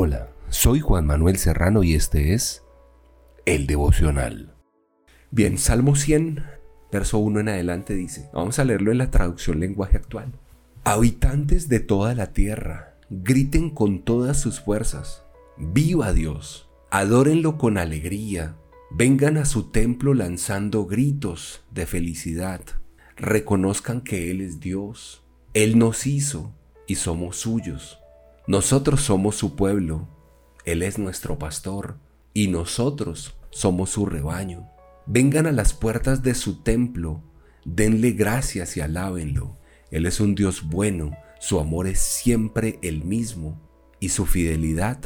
Hola, soy Juan Manuel Serrano y este es El Devocional. Bien, Salmo 100, verso 1 en adelante dice, vamos a leerlo en la traducción lenguaje actual. Habitantes de toda la tierra, griten con todas sus fuerzas, viva Dios, adórenlo con alegría, vengan a su templo lanzando gritos de felicidad, reconozcan que Él es Dios, Él nos hizo y somos suyos nosotros somos su pueblo, Él es nuestro pastor, y nosotros somos su rebaño. Vengan a las puertas de su templo, denle gracias y alábenlo. Él es un Dios bueno, su amor es siempre el mismo, y su fidelidad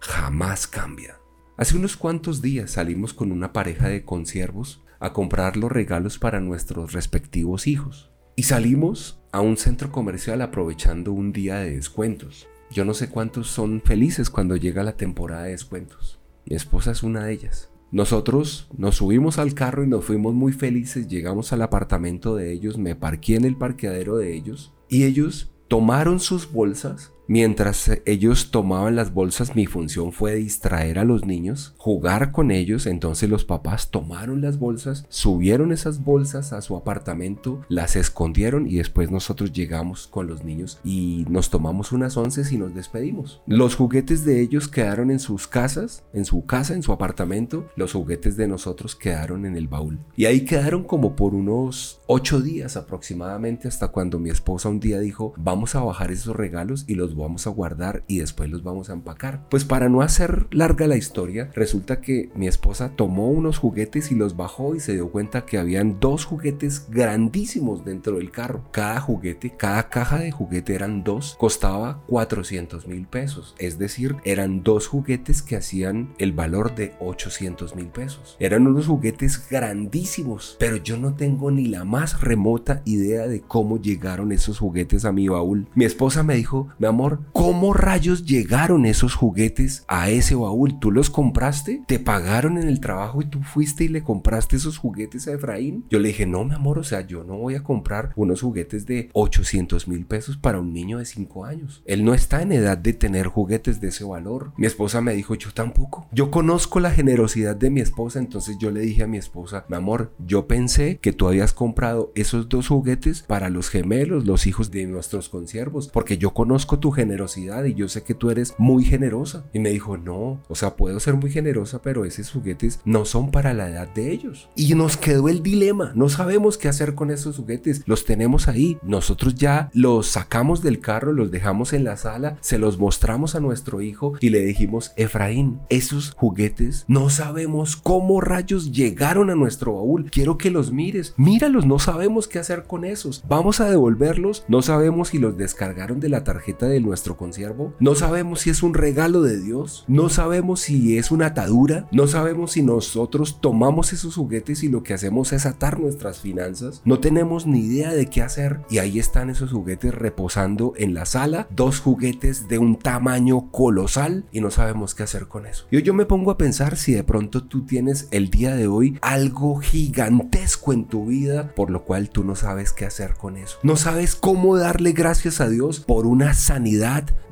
jamás cambia. Hace unos cuantos días salimos con una pareja de consiervos a comprar los regalos para nuestros respectivos hijos. Y salimos a un centro comercial aprovechando un día de descuentos. Yo no sé cuántos son felices cuando llega la temporada de descuentos. Mi esposa es una de ellas. Nosotros nos subimos al carro y nos fuimos muy felices, llegamos al apartamento de ellos, me parqué en el parqueadero de ellos y ellos tomaron sus bolsas Mientras ellos tomaban las bolsas, mi función fue distraer a los niños, jugar con ellos. Entonces los papás tomaron las bolsas, subieron esas bolsas a su apartamento, las escondieron y después nosotros llegamos con los niños y nos tomamos unas once y nos despedimos. Los juguetes de ellos quedaron en sus casas, en su casa, en su apartamento. Los juguetes de nosotros quedaron en el baúl. Y ahí quedaron como por unos ocho días aproximadamente hasta cuando mi esposa un día dijo, vamos a bajar esos regalos y los vamos a guardar y después los vamos a empacar. Pues para no hacer larga la historia, resulta que mi esposa tomó unos juguetes y los bajó y se dio cuenta que habían dos juguetes grandísimos dentro del carro. Cada juguete, cada caja de juguete eran dos, costaba 400 mil pesos. Es decir, eran dos juguetes que hacían el valor de 800 mil pesos. Eran unos juguetes grandísimos, pero yo no tengo ni la más remota idea de cómo llegaron esos juguetes a mi baúl. Mi esposa me dijo, mi amor, ¿cómo rayos llegaron esos juguetes a ese baúl? ¿Tú los compraste? ¿Te pagaron en el trabajo y tú fuiste y le compraste esos juguetes a Efraín? Yo le dije, no, mi amor, o sea, yo no voy a comprar unos juguetes de 800 mil pesos para un niño de 5 años. Él no está en edad de tener juguetes de ese valor. Mi esposa me dijo, yo tampoco. Yo conozco la generosidad de mi esposa, entonces yo le dije a mi esposa, mi amor, yo pensé que tú habías comprado esos dos juguetes para los gemelos, los hijos de nuestros consiervos, porque yo conozco tu generosidad y yo sé que tú eres muy generosa. Y me dijo, no, o sea, puedo ser muy generosa, pero esos juguetes no son para la edad de ellos. Y nos quedó el dilema, no sabemos qué hacer con esos juguetes, los tenemos ahí, nosotros ya los sacamos del carro, los dejamos en la sala, se los mostramos a nuestro hijo y le dijimos, Efraín, esos juguetes no sabemos cómo rayos llegaron a nuestro baúl, quiero que los mires, míralos, no sabemos qué hacer con esos, vamos a devolverlos, no sabemos si los descargaron de la tarjeta de nuestro consiervo. No sabemos si es un regalo de Dios. No sabemos si es una atadura. No sabemos si nosotros tomamos esos juguetes y lo que hacemos es atar nuestras finanzas. No tenemos ni idea de qué hacer. Y ahí están esos juguetes reposando en la sala. Dos juguetes de un tamaño colosal y no sabemos qué hacer con eso. Yo, yo me pongo a pensar si de pronto tú tienes el día de hoy algo gigantesco en tu vida por lo cual tú no sabes qué hacer con eso. No sabes cómo darle gracias a Dios por una sanidad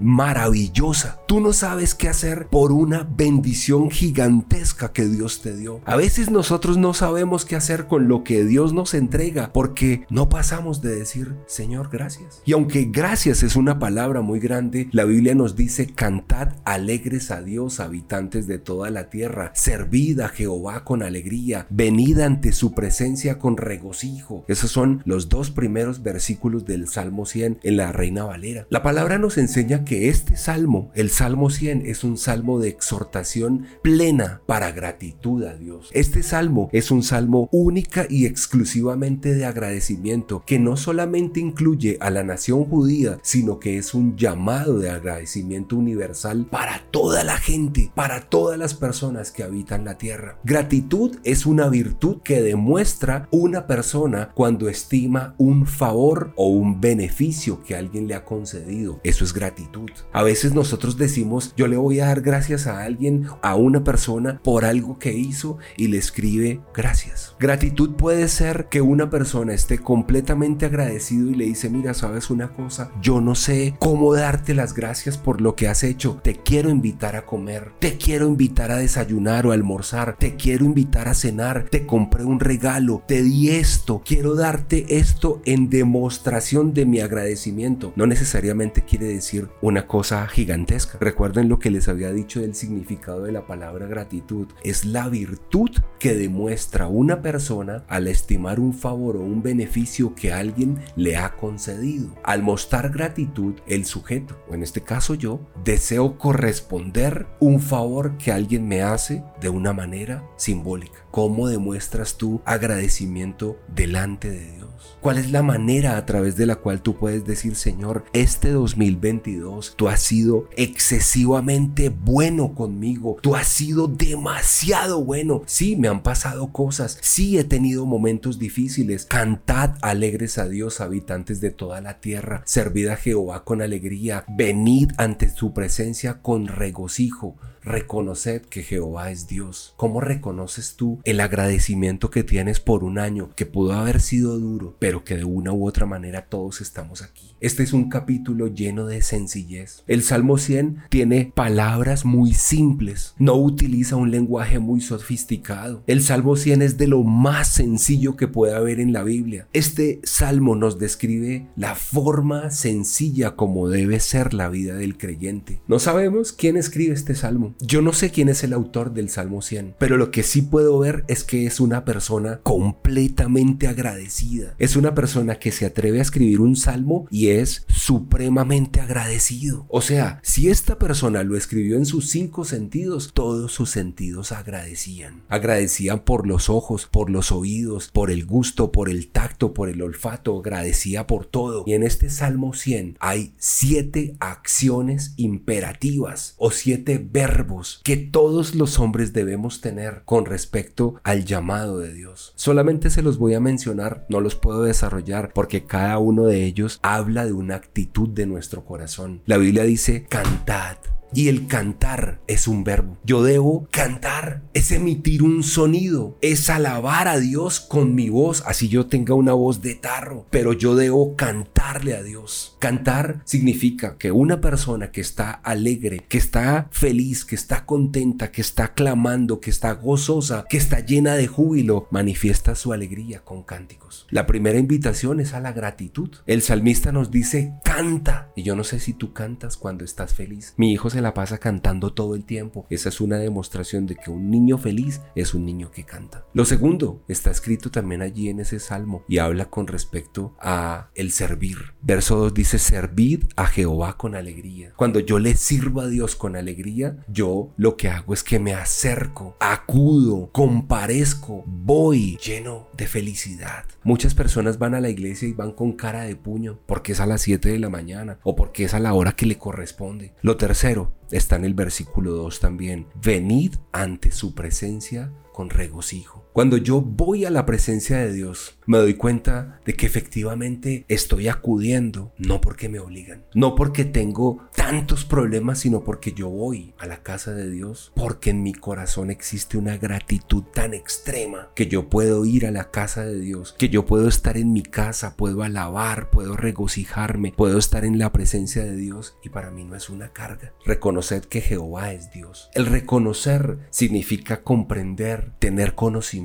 maravillosa. Tú no sabes qué hacer por una bendición gigantesca que Dios te dio. A veces nosotros no sabemos qué hacer con lo que Dios nos entrega porque no pasamos de decir, Señor, gracias. Y aunque gracias es una palabra muy grande, la Biblia nos dice, cantad alegres a Dios, habitantes de toda la tierra, servid a Jehová con alegría, venid ante su presencia con regocijo. Esos son los dos primeros versículos del Salmo 100 en la Reina Valera. La palabra nos enseña que este salmo, el Salmo 100, es un salmo de exhortación plena para gratitud a Dios. Este salmo es un salmo única y exclusivamente de agradecimiento que no solamente incluye a la nación judía, sino que es un llamado de agradecimiento universal para toda la gente, para todas las personas que habitan la tierra. Gratitud es una virtud que demuestra una persona cuando estima un favor o un beneficio que alguien le ha concedido. Es Es gratitud. A veces nosotros decimos, yo le voy a dar gracias a alguien, a una persona, por algo que hizo y le escribe gracias. Gratitud puede ser que una persona esté completamente agradecido y le dice, mira, sabes una cosa, yo no sé cómo darte las gracias por lo que has hecho. Te quiero invitar a comer, te quiero invitar a desayunar o almorzar, te quiero invitar a cenar, te compré un regalo, te di esto, quiero darte esto en demostración de mi agradecimiento. No necesariamente quiere decir una cosa gigantesca. Recuerden lo que les había dicho del significado de la palabra gratitud. Es la virtud que demuestra una persona al estimar un favor o un beneficio que alguien le ha concedido. Al mostrar gratitud, el sujeto, o en este caso yo, deseo corresponder un favor que alguien me hace de una manera simbólica. ¿Cómo demuestras tu agradecimiento delante de Dios? ¿Cuál es la manera a través de la cual tú puedes decir, Señor, este 2022 tú has sido excesivamente bueno conmigo, tú has sido demasiado bueno? Sí, me han pasado cosas, sí he tenido momentos difíciles. Cantad alegres a Dios, habitantes de toda la tierra, servid a Jehová con alegría, venid ante su presencia con regocijo reconoced que Jehová es Dios. ¿Cómo reconoces tú el agradecimiento que tienes por un año que pudo haber sido duro, pero que de una u otra manera todos estamos aquí? Este es un capítulo lleno de sencillez. El Salmo 100 tiene palabras muy simples, no utiliza un lenguaje muy sofisticado. El Salmo 100 es de lo más sencillo que puede haber en la Biblia. Este salmo nos describe la forma sencilla como debe ser la vida del creyente. No sabemos quién escribe este salmo. Yo no sé quién es el autor del Salmo 100, pero lo que sí puedo ver es que es una persona completamente agradecida. Es una persona que se atreve a escribir un salmo y es supremamente agradecido. O sea, si esta persona lo escribió en sus cinco sentidos, todos sus sentidos agradecían. Agradecían por los ojos, por los oídos, por el gusto, por el tacto, por el olfato, agradecía por todo. Y en este Salmo 100 hay siete acciones imperativas o siete verbos que todos los hombres debemos tener con respecto al llamado de Dios. Solamente se los voy a mencionar, no los puedo desarrollar porque cada uno de ellos habla de una actitud de nuestro corazón. La Biblia dice, cantad y el cantar es un verbo. Yo debo cantar, es emitir un sonido, es alabar a Dios con mi voz, así yo tenga una voz de tarro, pero yo debo cantarle a Dios. Cantar significa que una persona que está alegre, que está feliz, que está contenta, que está clamando, que está gozosa, que está llena de júbilo, manifiesta su alegría con cánticos. La primera invitación es a la gratitud. El salmista nos dice, canta. Y yo no sé si tú cantas cuando estás feliz. Mi hijo se la pasa cantando todo el tiempo. Esa es una demostración de que un niño feliz es un niño que canta. Lo segundo está escrito también allí en ese salmo y habla con respecto a el servir. Verso 2 dice, servid a Jehová con alegría. Cuando yo le sirvo a Dios con alegría, yo lo que hago es que me acerco, acudo, comparezco, voy lleno de felicidad. Muchas personas van a la iglesia y van con cara de puño porque es a las 7 de la mañana o porque es a la hora que le corresponde. Lo tercero, está en el versículo 2 también. Venid ante su presencia con regocijo. Cuando yo voy a la presencia de Dios, me doy cuenta de que efectivamente estoy acudiendo, no porque me obligan, no porque tengo tantos problemas, sino porque yo voy a la casa de Dios, porque en mi corazón existe una gratitud tan extrema que yo puedo ir a la casa de Dios, que yo puedo estar en mi casa, puedo alabar, puedo regocijarme, puedo estar en la presencia de Dios y para mí no es una carga. Reconocer que Jehová es Dios. El reconocer significa comprender, tener conocimiento,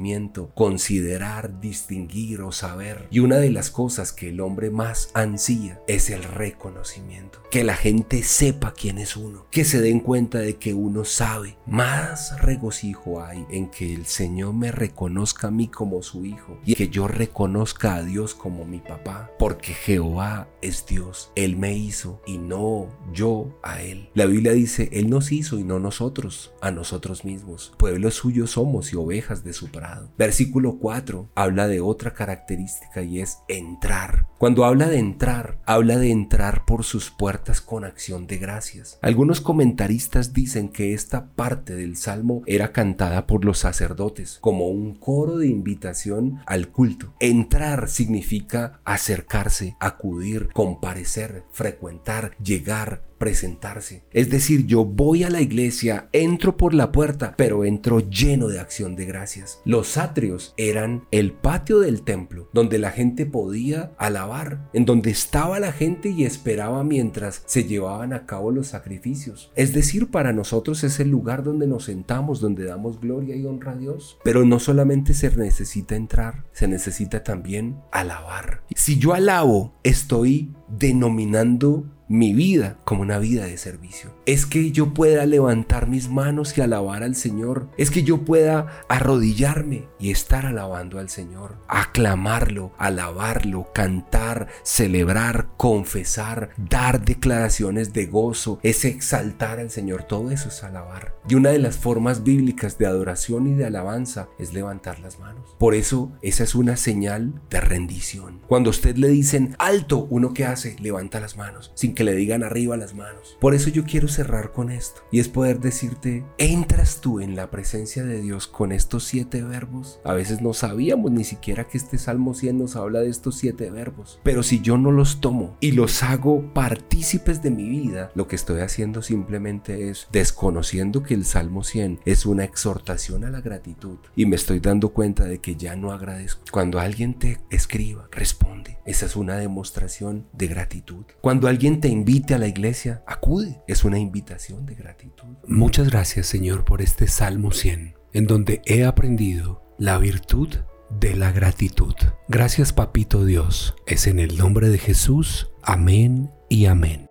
considerar, distinguir, o saber. Y una de las cosas que el hombre más ansía es el reconocimiento. Que la gente sepa quién es uno. Que se den cuenta de que uno sabe. Más regocijo hay en que el Señor me reconozca a mí como su hijo. Y que yo reconozca a Dios como mi papá. Porque Jehová es Dios. Él me hizo y no yo a Él. La Biblia dice, Él nos hizo y no nosotros a nosotros mismos. Pueblo suyo somos y ovejas de su Versículo 4 habla de otra característica y es entrar. Cuando habla de entrar, habla de entrar por sus puertas con acción de gracias. Algunos comentaristas dicen que esta parte del salmo era cantada por los sacerdotes como un coro de invitación al culto. Entrar significa acercarse, acudir, comparecer, frecuentar, llegar, presentarse. Es decir, yo voy a la iglesia, entro por la puerta, pero entro lleno de acción de gracias. Los atrios eran el patio del templo, donde la gente podía alabar, en donde estaba la gente y esperaba mientras se llevaban a cabo los sacrificios. Es decir, para nosotros es el lugar donde nos sentamos, donde damos gloria y honra a Dios. Pero no solamente se necesita entrar, se necesita también alabar. Si yo alabo, estoy denominando mi vida como una vida de servicio. Es que yo pueda levantar mis manos y alabar al Señor. Es que yo pueda arrodillarme y estar alabando al Señor. Aclamarlo, alabarlo, cantar, celebrar, confesar, dar declaraciones de gozo. Es exaltar al Señor. Todo eso es alabar. Y una de las formas bíblicas de adoración y de alabanza es levantar las manos. Por eso esa es una señal de rendición. Cuando usted le dicen alto, uno que hace, levanta las manos que le digan arriba las manos. Por eso yo quiero cerrar con esto y es poder decirte, entras tú en la presencia de Dios con estos siete verbos. A veces no sabíamos ni siquiera que este Salmo 100 nos habla de estos siete verbos, pero si yo no los tomo y los hago partícipes de mi vida, lo que estoy haciendo simplemente es desconociendo que el Salmo 100 es una exhortación a la gratitud y me estoy dando cuenta de que ya no agradezco. Cuando alguien te escriba, responde. Esa es una demostración de gratitud. Cuando alguien te invite a la iglesia, acude. Es una invitación de gratitud. Muchas gracias Señor por este Salmo 100, en donde he aprendido la virtud de la gratitud. Gracias Papito Dios. Es en el nombre de Jesús. Amén y amén.